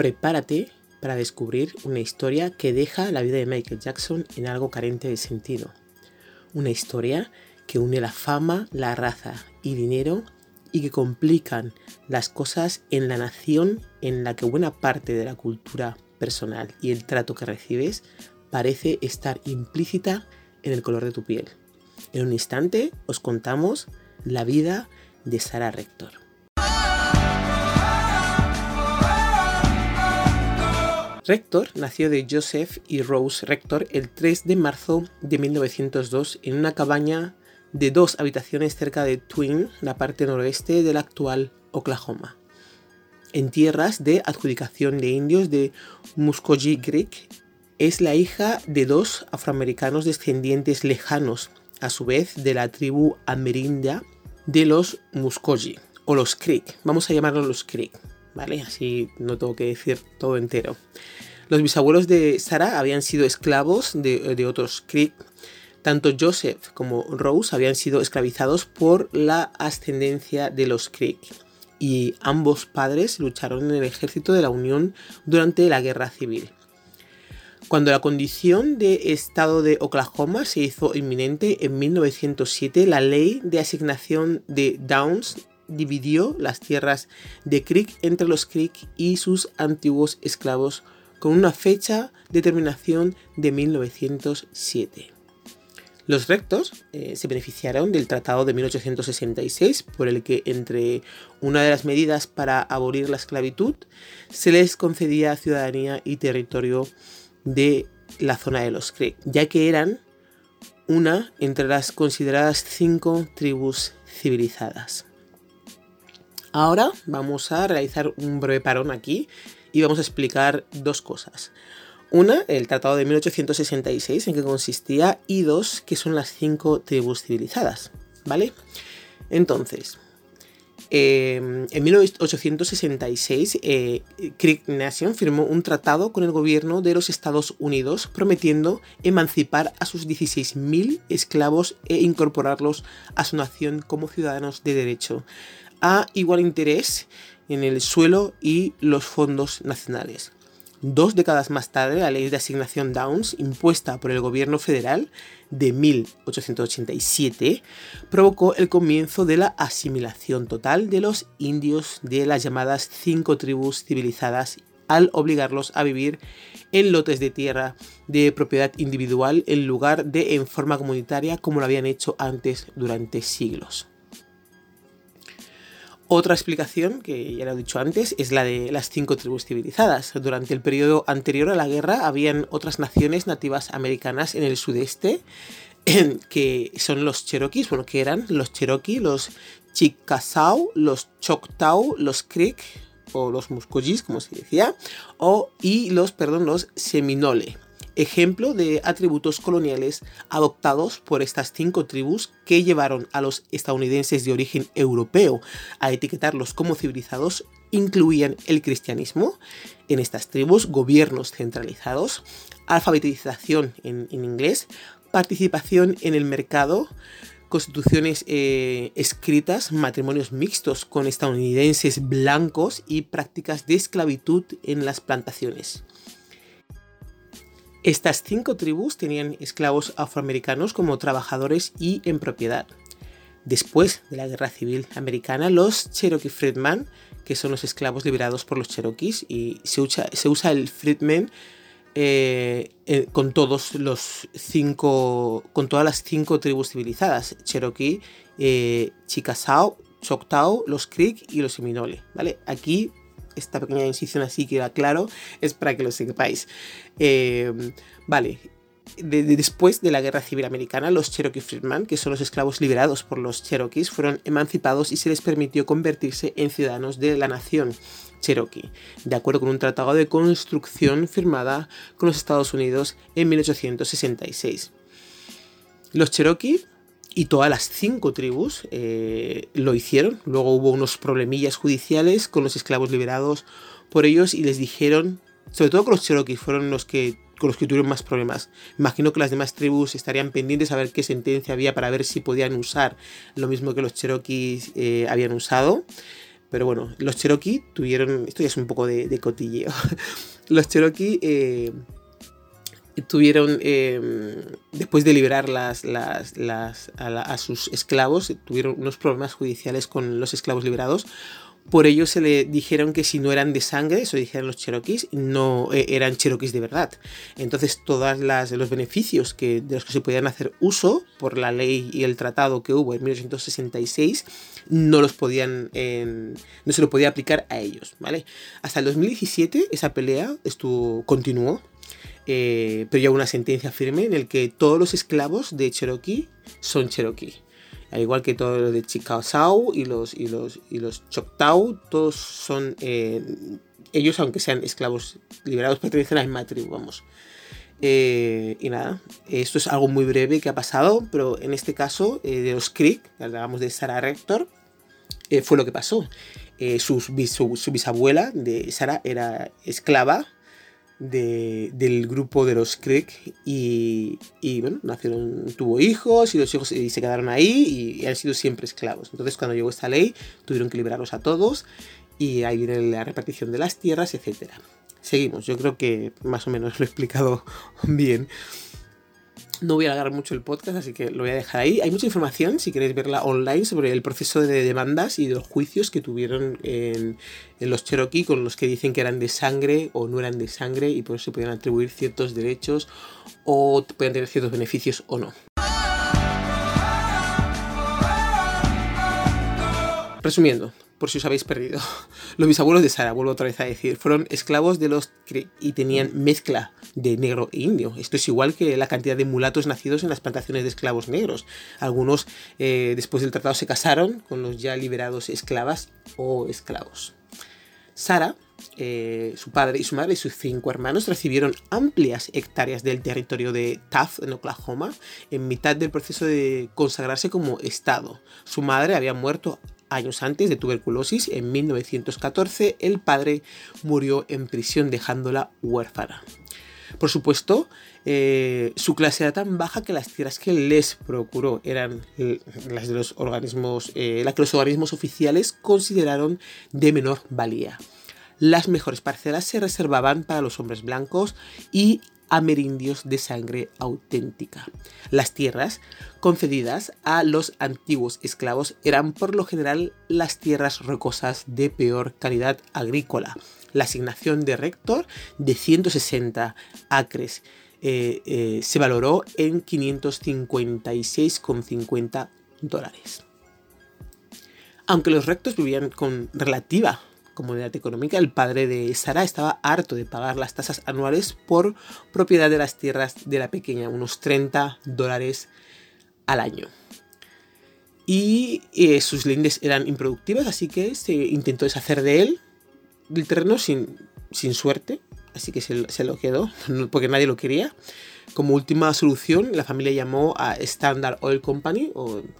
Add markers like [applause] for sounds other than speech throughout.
prepárate para descubrir una historia que deja la vida de Michael Jackson en algo carente de sentido. Una historia que une la fama, la raza y dinero y que complican las cosas en la nación en la que buena parte de la cultura personal y el trato que recibes parece estar implícita en el color de tu piel. En un instante os contamos la vida de Sarah Rector. Rector nació de Joseph y Rose Rector el 3 de marzo de 1902 en una cabaña de dos habitaciones cerca de Twin, la parte noroeste del actual Oklahoma, en tierras de adjudicación de indios de Muscogee Creek. Es la hija de dos afroamericanos descendientes lejanos, a su vez de la tribu amerindia de los Muscogee, o los Creek, vamos a llamarlos los Creek, ¿vale? Así no tengo que decir todo entero. Los bisabuelos de Sarah habían sido esclavos de, de otros Creek tanto Joseph como Rose habían sido esclavizados por la ascendencia de los Creek y ambos padres lucharon en el ejército de la Unión durante la Guerra Civil. Cuando la condición de estado de Oklahoma se hizo inminente en 1907, la ley de asignación de Downs dividió las tierras de Creek entre los Creek y sus antiguos esclavos con una fecha de terminación de 1907. Los rectos eh, se beneficiaron del Tratado de 1866, por el que, entre una de las medidas para abolir la esclavitud, se les concedía ciudadanía y territorio de la zona de los Creek, ya que eran una entre las consideradas cinco tribus civilizadas. Ahora vamos a realizar un breve parón aquí y vamos a explicar dos cosas. Una, el Tratado de 1866, en que consistía, y dos, que son las cinco tribus civilizadas, ¿vale? Entonces, em, en 1866, eh, Nation firmó un tratado con el gobierno de los Estados Unidos prometiendo emancipar a sus 16.000 esclavos e incorporarlos a su nación como ciudadanos de derecho, a igual interés en el suelo y los fondos nacionales. Dos décadas más tarde, la ley de asignación Downs, impuesta por el gobierno federal de 1887, provocó el comienzo de la asimilación total de los indios de las llamadas cinco tribus civilizadas al obligarlos a vivir en lotes de tierra de propiedad individual en lugar de en forma comunitaria como lo habían hecho antes durante siglos. Otra explicación, que ya lo he dicho antes, es la de las cinco tribus civilizadas. Durante el periodo anterior a la guerra habían otras naciones nativas americanas en el sudeste, que son los Cherokees, bueno, que eran los Cherokee, los Chickasaw, los Choctaw, los Creek, o los Muscogees, como se decía, o, y los, perdón, los Seminole ejemplo de atributos coloniales adoptados por estas cinco tribus que llevaron a los estadounidenses de origen europeo a etiquetarlos como civilizados incluían el cristianismo, en estas tribus gobiernos centralizados, alfabetización en, inglés, participación en el mercado, constituciones eh, escritas, matrimonios mixtos con estadounidenses blancos y prácticas de esclavitud en las plantaciones. Estas cinco tribus tenían esclavos afroamericanos como trabajadores y en propiedad. Después de la Guerra Civil Americana, los Cherokee Freedmen, que son los esclavos liberados por los Cherokees, y se usa, el Freedmen eh, eh, con todos los cinco, con todas las cinco tribus civilizadas: Cherokee, eh, Chickasaw, Choctaw, los Creek y los Seminole. ¿vale? Aquí esta pequeña incisión así queda claro, es para que lo sepáis. Eh, vale, después de la Guerra Civil Americana, los Cherokee Freedmen, que son los esclavos liberados por los Cherokees, fueron emancipados y se les permitió convertirse en ciudadanos de la nación Cherokee, de acuerdo con un tratado de construcción firmada con los Estados Unidos en 1866. Los Cherokee y todas las cinco tribus eh, lo hicieron. Luego hubo unos problemillas judiciales con los esclavos liberados por ellos y les dijeron, sobre todo con los Cherokees, fueron los que con los que tuvieron más problemas. Imagino que las demás tribus estarían pendientes a ver qué sentencia había para ver si podían usar lo mismo que los Cherokees eh, habían usado. Pero bueno, los Cherokee tuvieron, esto ya es un poco de, cotilleo, [laughs] los Cherokee eh, tuvieron, em, después de liberar a, sus esclavos, tuvieron unos problemas judiciales con los esclavos liberados. Por ello se le dijeron que si no eran de sangre, eso dijeron los cherokees, no eh, eran cherokees de verdad. Entonces todos los beneficios que, de los que se podían hacer uso por la ley y el tratado que hubo en 1866 no los podían, no se lo podía aplicar a ellos, ¿vale? Hasta el 2017 esa pelea estuvo, continuó eh, pero ya una sentencia firme en el que todos los esclavos de Cherokee son Cherokee. Al igual que todos los de Chickasaw y los, y los, y los Choctaw, todos son. Eh, ellos, aunque sean esclavos liberados, pertenecen a la tribu, vamos. Eh, y nada, esto es algo muy breve que ha pasado, pero en este caso de los Creek, hablábamos de Sarah Rector, fue lo que pasó. su, bisabuela de Sarah era esclava del grupo de los Creek y, bueno, nacieron, tuvo hijos y los hijos y se quedaron ahí y, han sido siempre esclavos. Entonces cuando llegó esta ley tuvieron que liberarlos a todos y ahí viene la repartición de las tierras, etc. Seguimos, yo creo que más o menos lo he explicado [laughs] bien. No voy a alargar mucho el podcast, así que lo voy a dejar ahí. Hay mucha información, si queréis verla online, sobre el proceso de demandas y los juicios que tuvieron en, los Cherokee con los que dicen que eran de sangre o no eran de sangre y por eso podían atribuir ciertos derechos o podían tener ciertos beneficios o no. Resumiendo, por si os habéis perdido. [laughs] Los bisabuelos de Sara, vuelvo otra vez a decir, fueron esclavos de los y tenían mezcla de negro e indio. Esto es igual que la cantidad de mulatos nacidos en las plantaciones de esclavos negros. Algunos eh, después del tratado se casaron con los ya liberados esclavas o esclavos. Sara, eh, su padre y su madre y sus cinco hermanos recibieron amplias hectáreas del territorio de Taft, en Oklahoma, en mitad del proceso de consagrarse como Estado. Su madre había muerto años antes de tuberculosis, en 1914, el padre murió en prisión dejándola huérfana. Por supuesto, eh, su clase era tan baja que las tierras que les procuró eran las de los organismos, eh, que los organismos oficiales consideraron de menor valía. Las mejores parcelas se reservaban para los hombres blancos y amerindios de sangre auténtica. Las tierras concedidas a los antiguos esclavos eran por lo general las tierras rocosas de peor calidad agrícola. La asignación de rector de 160 acres eh, eh, se valoró en 556,50 dólares. Aunque los rectos vivían con relativa comunidad económica, el padre de Sara estaba harto de pagar las tasas anuales por propiedad de las tierras de la pequeña, unos 30 dólares al año. Y eh, sus lindes eran improductivas, así que se intentó deshacer de él, del terreno, sin, sin suerte, así que se, se lo quedó, [laughs] porque nadie lo quería. Como última solución, la familia llamó a Standard Oil Company,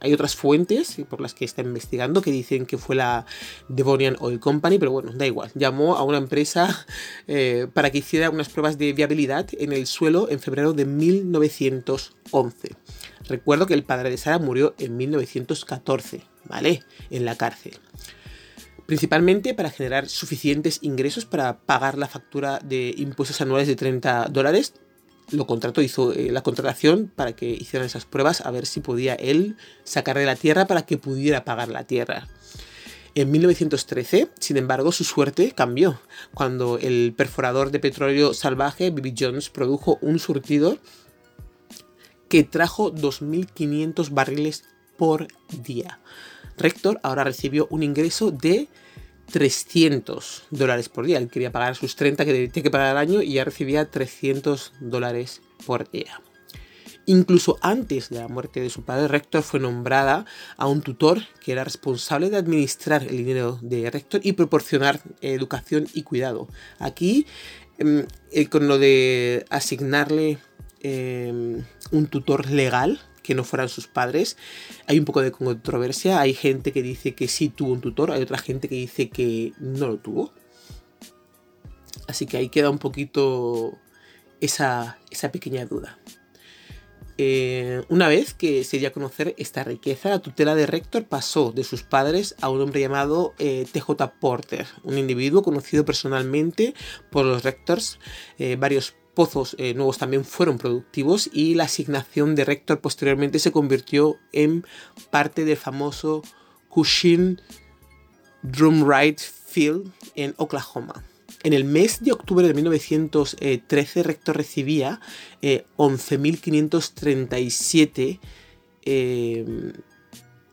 hay otras fuentes por las que está investigando que dicen que fue la Devonian Oil Company, pero bueno, da igual. Llamó a una empresa [laughs] eh, para que hiciera unas pruebas de viabilidad en el suelo en febrero de 1911. Recuerdo que el padre de Sara murió en 1914, ¿vale? En la cárcel principalmente para generar suficientes ingresos para pagar la factura de impuestos anuales de 30 dólares lo contrató, hizo eh, la contratación para que hicieran esas pruebas a ver si podía él sacar de la tierra para que pudiera pagar la tierra. En 1913, sin embargo, su suerte cambió cuando el perforador de petróleo salvaje Bibi Jones produjo un surtido que trajo 2.500 barriles por día. Rector ahora recibió un ingreso de 300 dólares por día. Él quería pagar sus 30 que tenía que pagar al año y ya recibía 300 dólares por día. Incluso antes de la muerte de su padre, Rector fue nombrada a un tutor que era responsable de administrar el dinero de Rector y proporcionar educación y cuidado. Aquí, em, eh, con lo de asignarle em, un tutor legal, que no fueran sus padres. Hay un poco de controversia, hay gente que dice que sí tuvo un tutor, hay otra gente que dice que no lo tuvo. Así que ahí queda un poquito esa, esa pequeña duda. Eh, una vez que se dio a conocer esta riqueza, la tutela de Rector pasó de sus padres a un hombre llamado eh, TJ Porter, un individuo conocido personalmente por los Rectors. Eh, varios pozos nuevos también fueron productivos y la asignación de Rector posteriormente se convirtió en parte del famoso Cushing Drumright Field en Oklahoma. En el mes de octubre de 1913, Rector recibía 11.537 eh,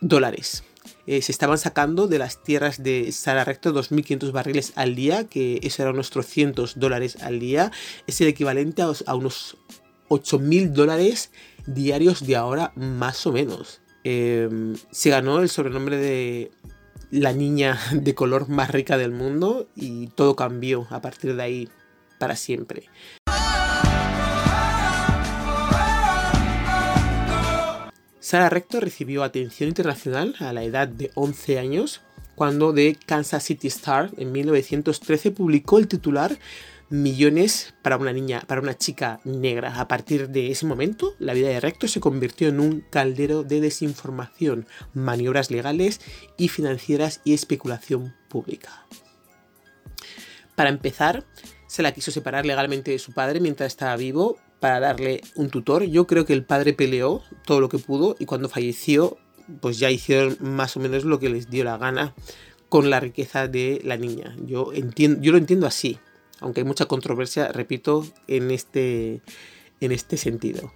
dólares. Eh, se estaban sacando de las tierras de Sara Rector 2.500 barriles al día, que eso era unos 300 dólares al día. Es el equivalente a, a unos 8.000 dólares diarios de ahora, más o menos. Em, se ganó el sobrenombre de la niña [laughs] de color más rica del mundo y todo cambió a partir de ahí para siempre. Sarah Rector recibió atención internacional a la edad de 11 años cuando The Kansas City Star en 1913 publicó el titular millones para una niña, para una chica negra. A partir de ese momento, la vida de Rector se convirtió en un caldero de desinformación, maniobras legales y financieras y especulación pública. Para empezar, se la quiso separar legalmente de su padre mientras estaba vivo para darle un tutor. Yo creo que el padre peleó todo lo que pudo y cuando falleció, pues ya hicieron más o menos lo que les dio la gana con la riqueza de la niña. Yo, entiendo, yo lo entiendo así aunque hay mucha controversia, repito, en este, en este sentido.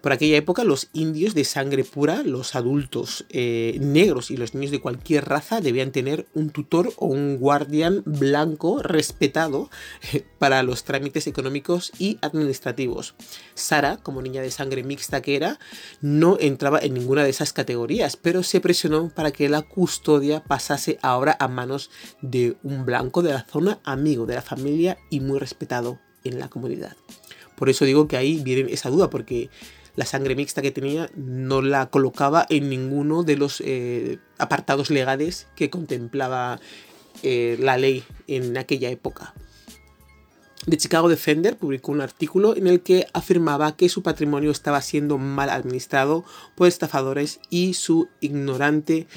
Por aquella época los indios de sangre pura, los adultos eh, negros y los niños de cualquier raza debían tener un tutor o un guardián blanco respetado eh, para los trámites económicos y administrativos. Sara, como niña de sangre mixta que era, no entraba en ninguna de esas categorías, pero se presionó para que la custodia pasase ahora a manos de un blanco de la zona, amigo de la familia y muy respetado en la comunidad. Por eso digo que ahí viene esa duda, porque la sangre mixta que tenía no la colocaba en ninguno de los eh, apartados legales que contemplaba eh, la ley en aquella época. The Chicago Defender publicó un artículo en el que afirmaba que su patrimonio estaba siendo mal administrado por estafadores y su ignorante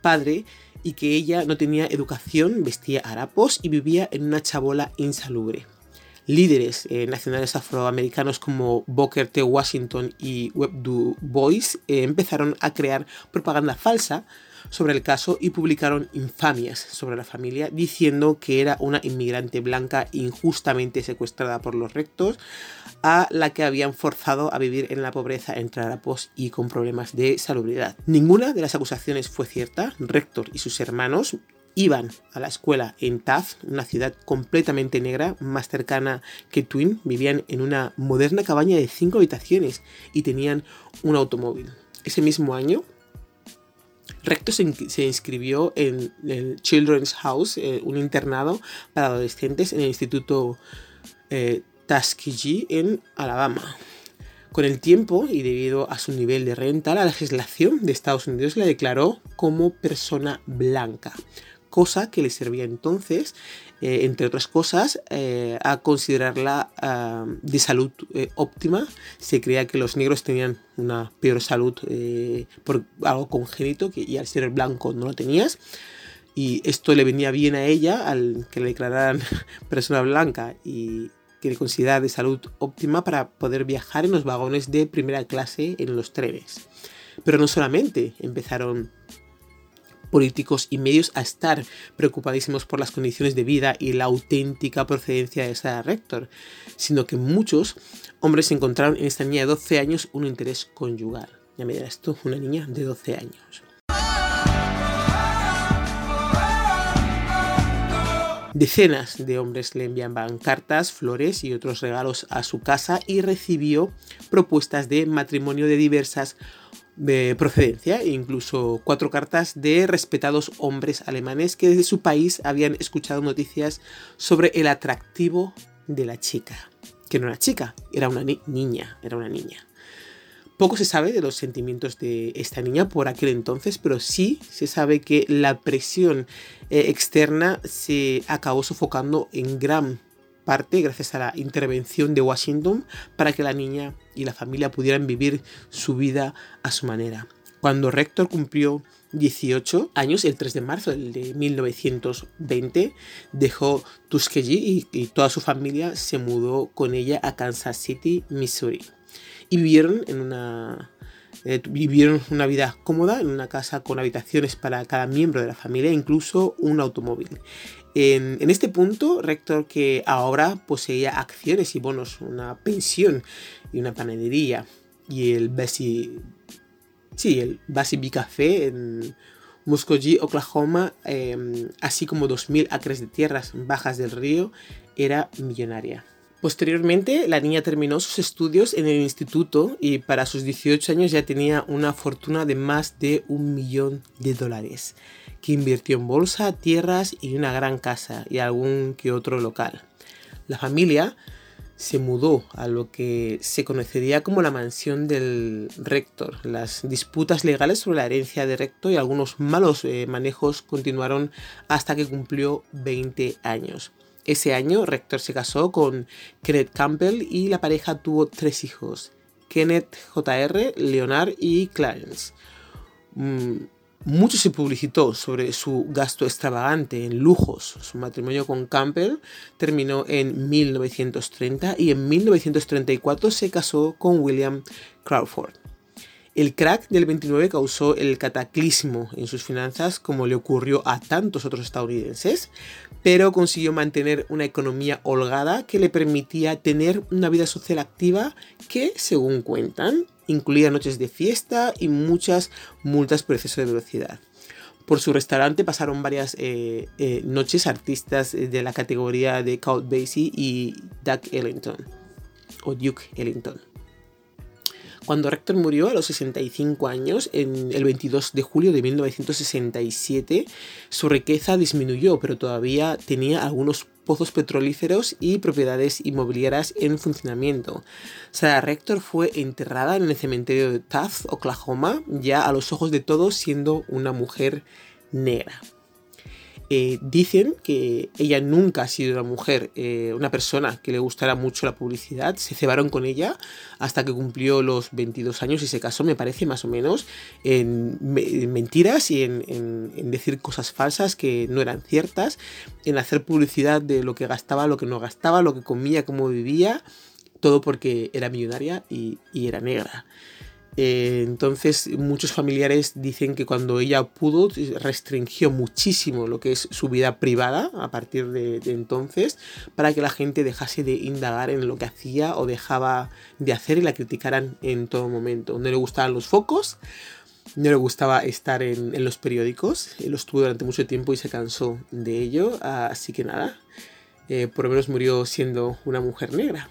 padre y que ella no tenía educación, vestía harapos y vivía en una chabola insalubre líderes eh, nacionales afroamericanos como Booker T. Washington y Web Du Bois eh, empezaron a crear propaganda falsa sobre el caso y publicaron infamias sobre la familia diciendo que era una inmigrante blanca injustamente secuestrada por los rectos a la que habían forzado a vivir en la pobreza entre harapos y con problemas de salubridad. Ninguna de las acusaciones fue cierta. Rector y sus hermanos iban a la escuela en Taft, una ciudad completamente negra, más cercana que Twin, vivían en una moderna cabaña de cinco habitaciones y tenían un automóvil. Ese mismo año, Recto se, inscribió en el Children's House, eh, un internado para adolescentes en el Instituto eh, Tuskegee en Alabama. Con el tiempo y debido a su nivel de renta, la legislación de Estados Unidos la declaró como persona blanca cosa que le servía entonces, eh, entre otras cosas, eh, a considerarla ah, de salud eh, óptima. Se creía que los negros tenían una peor salud por algo congénito que, y al ser blanco no lo tenías. Y esto le venía bien a ella al que le declararan [laughs] persona blanca y que le considerara de salud óptima para poder viajar en los vagones de primera clase en los trenes. Pero no solamente empezaron políticos y medios a estar preocupadísimos por las condiciones de vida y la auténtica procedencia de esa Rector, sino que muchos hombres encontraron en esta niña de 12 años un interés conyugal. Ya me dirás tú, una niña de 12 años. Decenas de hombres le enviaban cartas, flores y otros regalos a su casa y recibió propuestas de matrimonio de diversas de procedencia e incluso cuatro cartas de respetados hombres alemanes que desde su país habían escuchado noticias sobre el atractivo de la chica. Que no era chica, era una niña, era una niña. Poco se sabe de los sentimientos de esta niña por aquel entonces, pero sí se sabe que la presión eh, externa se acabó sofocando en gran parte gracias a la intervención de Washington para que la niña y la familia pudieran vivir su vida a su manera. Cuando Rector cumplió 18 años, el 3 de marzo de 1920, dejó Tuskegee y, toda su familia se mudó con ella a Kansas City, Missouri. Y vivieron en una, eh, vivieron una vida cómoda en una casa con habitaciones para cada miembro de la familia, incluso un automóvil. En, este punto, Rector, que ahora poseía acciones y bonos, una pensión y una panadería, y el Bessie Sí, el Bee Café en Muskogee, Oklahoma, em, así como 2.000 acres de tierras bajas del río, era millonaria. Posteriormente, la niña terminó sus estudios en el instituto y para sus 18 años ya tenía una fortuna de más de un millón de dólares, que invirtió en bolsa, tierras y una gran casa y algún que otro local. La familia se mudó a lo que se conocería como la mansión del rector. Las disputas legales sobre la herencia de rector y algunos malos eh, manejos continuaron hasta que cumplió 20 años. Ese año, Rector se casó con Kenneth Campbell y la pareja tuvo tres hijos, Kenneth Jr., Leonard y Clarence. Mm, mucho se publicitó sobre su gasto extravagante en lujos. Su matrimonio con Campbell terminó en 1930 y en 1934 se casó con William Crawford. El crack del 29 causó el cataclismo en sus finanzas como le ocurrió a tantos otros estadounidenses, pero consiguió mantener una economía holgada que le permitía tener una vida social activa que, según cuentan, incluía noches de fiesta y muchas multas por exceso de velocidad. Por su restaurante pasaron varias eh, eh, noches artistas de la categoría de Count Basie y Duke Ellington. O Duke Ellington. Cuando Rector murió a los 65 años, en el 22 de julio de 1967, su riqueza disminuyó, pero todavía tenía algunos pozos petrolíferos y propiedades inmobiliarias en funcionamiento. Sarah Rector fue enterrada en el cementerio de Taft, Oklahoma, ya a los ojos de todos siendo una mujer negra. Dicen que ella nunca ha sido una mujer, eh, una persona que le gustara mucho la publicidad. Se cebaron con ella hasta que cumplió los 22 años y se casó, me parece, más o menos, en, mentiras y en, decir cosas falsas que no eran ciertas, en hacer publicidad de lo que gastaba, lo que no gastaba, lo que comía, cómo vivía, todo porque era millonaria y era negra. Eh, entonces muchos familiares dicen que cuando ella pudo restringió muchísimo lo que es su vida privada a partir de, entonces para que la gente dejase de indagar en lo que hacía o dejaba de hacer y la criticaran en todo momento. No le gustaban los focos, no le gustaba estar en, los periódicos, lo estuvo durante mucho tiempo y se cansó de ello, así que nada, eh, por lo menos murió siendo una mujer negra.